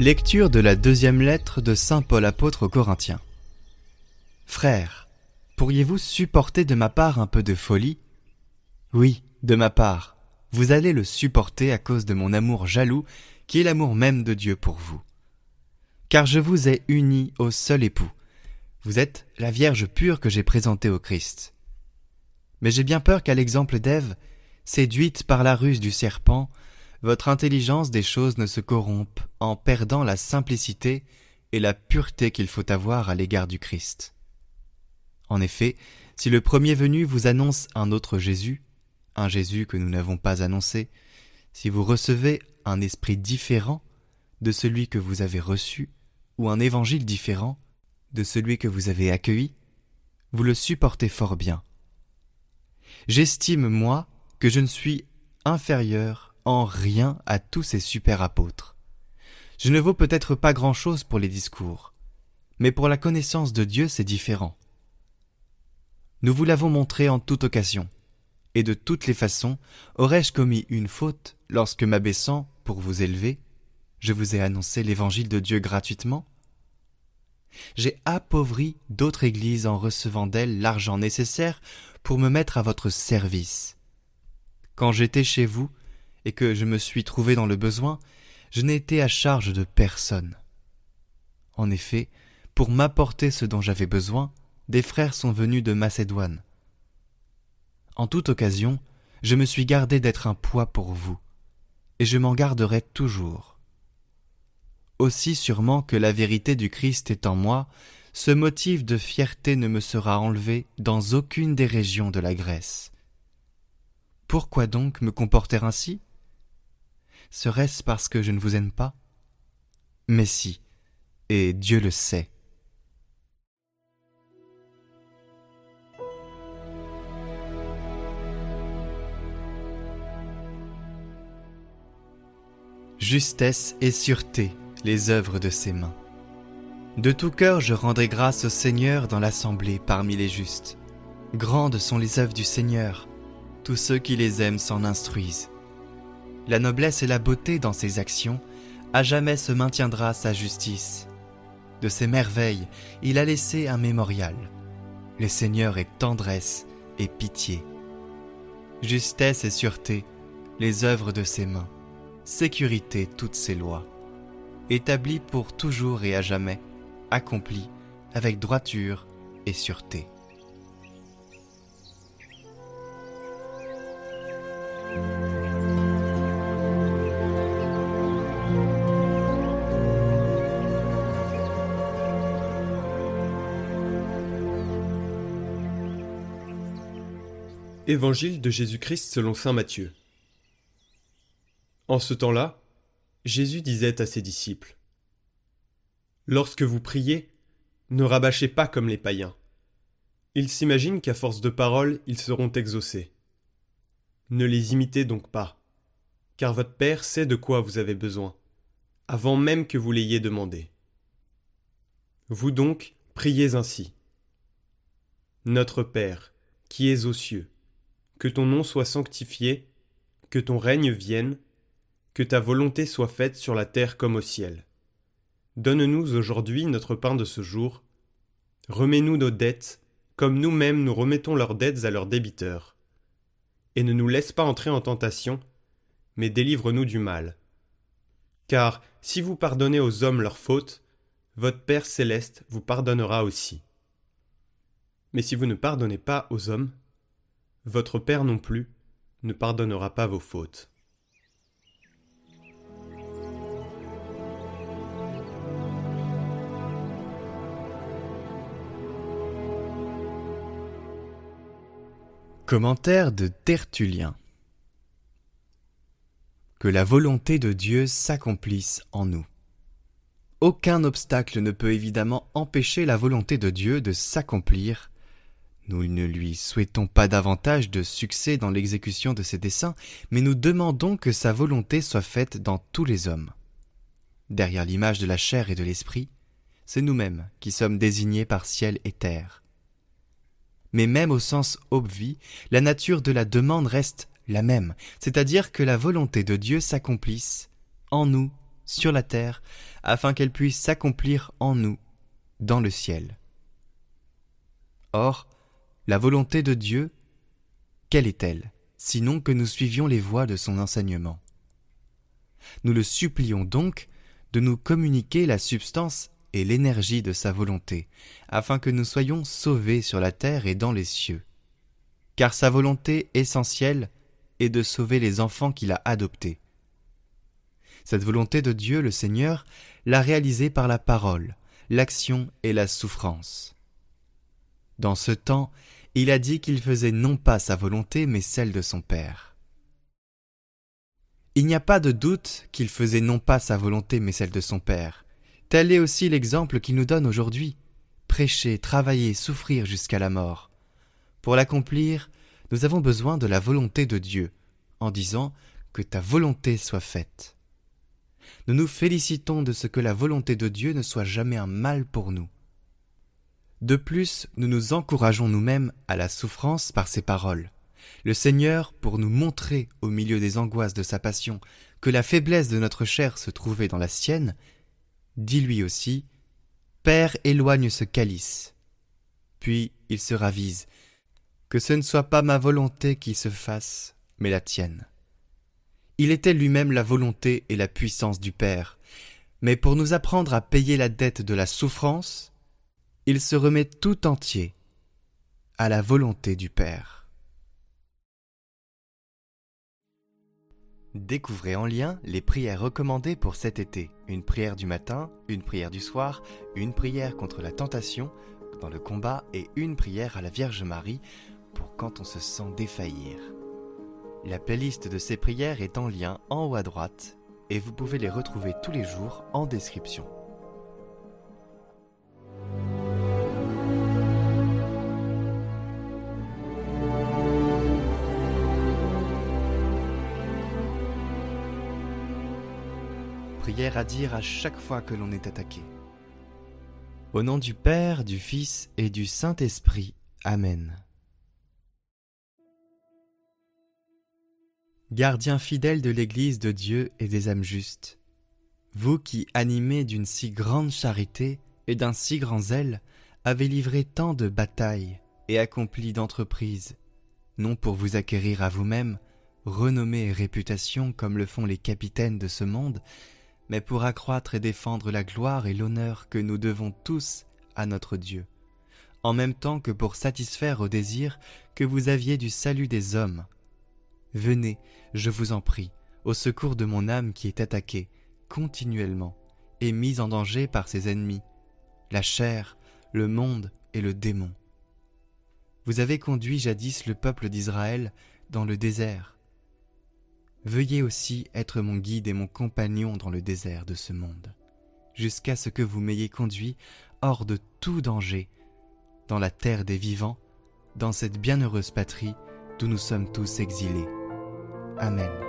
Lecture de la deuxième lettre de Saint Paul apôtre aux Corinthiens. Frères, pourriez-vous supporter de ma part un peu de folie? Oui, de ma part. Vous allez le supporter à cause de mon amour jaloux, qui est l'amour même de Dieu pour vous. Car je vous ai unis au seul époux. Vous êtes la Vierge pure que j'ai présentée au Christ. Mais j'ai bien peur qu'à l'exemple d'Ève, séduite par la ruse du serpent, votre intelligence des choses ne se corrompe en perdant la simplicité et la pureté qu'il faut avoir à l'égard du Christ. En effet, si le premier venu vous annonce un autre Jésus, un Jésus que nous n'avons pas annoncé, si vous recevez un esprit différent de celui que vous avez reçu, ou un évangile différent de celui que vous avez accueilli, vous le supportez fort bien. J'estime, moi, que je ne suis inférieur en rien à tous ces super apôtres. Je ne vaux peut-être pas grand-chose pour les discours, mais pour la connaissance de Dieu c'est différent. Nous vous l'avons montré en toute occasion, et de toutes les façons aurais-je commis une faute lorsque m'abaissant pour vous élever, je vous ai annoncé l'évangile de Dieu gratuitement? J'ai appauvri d'autres églises en recevant d'elles l'argent nécessaire pour me mettre à votre service. Quand j'étais chez vous, et que je me suis trouvé dans le besoin, je n'ai été à charge de personne. En effet, pour m'apporter ce dont j'avais besoin, des frères sont venus de Macédoine. En toute occasion, je me suis gardé d'être un poids pour vous, et je m'en garderai toujours. Aussi sûrement que la vérité du Christ est en moi, ce motif de fierté ne me sera enlevé dans aucune des régions de la Grèce. Pourquoi donc me comporter ainsi? Serait-ce parce que je ne vous aime pas? Mais si, et Dieu le sait. Justesse et sûreté, les œuvres de ses mains. De tout cœur je rendrai grâce au Seigneur dans l'assemblée parmi les justes. Grandes sont les œuvres du Seigneur, tous ceux qui les aiment s'en instruisent la noblesse et la beauté dans ses actions, à jamais se maintiendra sa justice. De ses merveilles, il a laissé un mémorial. Le Seigneur est tendresse et pitié. Justesse et sûreté, les œuvres de ses mains. Sécurité, toutes ses lois. Établies pour toujours et à jamais, accomplies avec droiture et sûreté. Évangile de Jésus-Christ selon Saint Matthieu. En ce temps-là, Jésus disait à ses disciples Lorsque vous priez, ne rabâchez pas comme les païens. Ils s'imaginent qu'à force de paroles, ils seront exaucés. Ne les imitez donc pas, car votre Père sait de quoi vous avez besoin, avant même que vous l'ayez demandé. Vous donc, priez ainsi. Notre Père, qui es aux cieux, que ton nom soit sanctifié, que ton règne vienne, que ta volonté soit faite sur la terre comme au ciel. Donne-nous aujourd'hui notre pain de ce jour. Remets-nous nos dettes, comme nous-mêmes nous remettons leurs dettes à leurs débiteurs. Et ne nous laisse pas entrer en tentation, mais délivre-nous du mal. Car si vous pardonnez aux hommes leurs fautes, votre Père céleste vous pardonnera aussi. Mais si vous ne pardonnez pas aux hommes, votre Père non plus ne pardonnera pas vos fautes. Commentaire de Tertullien Que la volonté de Dieu s'accomplisse en nous. Aucun obstacle ne peut évidemment empêcher la volonté de Dieu de s'accomplir. Nous ne lui souhaitons pas davantage de succès dans l'exécution de ses desseins, mais nous demandons que sa volonté soit faite dans tous les hommes. Derrière l'image de la chair et de l'esprit, c'est nous-mêmes qui sommes désignés par ciel et terre. Mais même au sens obvi, la nature de la demande reste la même, c'est-à-dire que la volonté de Dieu s'accomplisse en nous, sur la terre, afin qu'elle puisse s'accomplir en nous, dans le ciel. Or, la volonté de Dieu, quelle est-elle, sinon que nous suivions les voies de son enseignement? Nous le supplions donc de nous communiquer la substance et l'énergie de sa volonté, afin que nous soyons sauvés sur la terre et dans les cieux. Car sa volonté essentielle est de sauver les enfants qu'il a adoptés. Cette volonté de Dieu le Seigneur l'a réalisée par la parole, l'action et la souffrance. Dans ce temps, il a dit qu'il faisait non pas sa volonté mais celle de son Père. Il n'y a pas de doute qu'il faisait non pas sa volonté mais celle de son Père. Tel est aussi l'exemple qu'il nous donne aujourd'hui. Prêcher, travailler, souffrir jusqu'à la mort. Pour l'accomplir, nous avons besoin de la volonté de Dieu, en disant que ta volonté soit faite. Nous nous félicitons de ce que la volonté de Dieu ne soit jamais un mal pour nous. De plus, nous nous encourageons nous-mêmes à la souffrance par ces paroles. Le Seigneur, pour nous montrer, au milieu des angoisses de sa passion, que la faiblesse de notre chair se trouvait dans la sienne, dit lui aussi Père, éloigne ce calice. Puis il se ravise Que ce ne soit pas ma volonté qui se fasse, mais la tienne. Il était lui-même la volonté et la puissance du Père, mais pour nous apprendre à payer la dette de la souffrance, il se remet tout entier à la volonté du Père. Découvrez en lien les prières recommandées pour cet été. Une prière du matin, une prière du soir, une prière contre la tentation dans le combat et une prière à la Vierge Marie pour quand on se sent défaillir. La playlist de ces prières est en lien en haut à droite et vous pouvez les retrouver tous les jours en description. À dire à chaque fois que l'on est attaqué. Au nom du Père, du Fils et du Saint-Esprit. Amen. Gardien fidèle de l'Église de Dieu et des âmes justes, vous qui, animés d'une si grande charité et d'un si grand zèle, avez livré tant de batailles et accompli d'entreprises, non pour vous acquérir à vous-même renommée et réputation comme le font les capitaines de ce monde, mais pour accroître et défendre la gloire et l'honneur que nous devons tous à notre Dieu, en même temps que pour satisfaire au désir que vous aviez du salut des hommes. Venez, je vous en prie, au secours de mon âme qui est attaquée continuellement et mise en danger par ses ennemis, la chair, le monde et le démon. Vous avez conduit jadis le peuple d'Israël dans le désert, Veuillez aussi être mon guide et mon compagnon dans le désert de ce monde, jusqu'à ce que vous m'ayez conduit hors de tout danger, dans la terre des vivants, dans cette bienheureuse patrie d'où nous sommes tous exilés. Amen.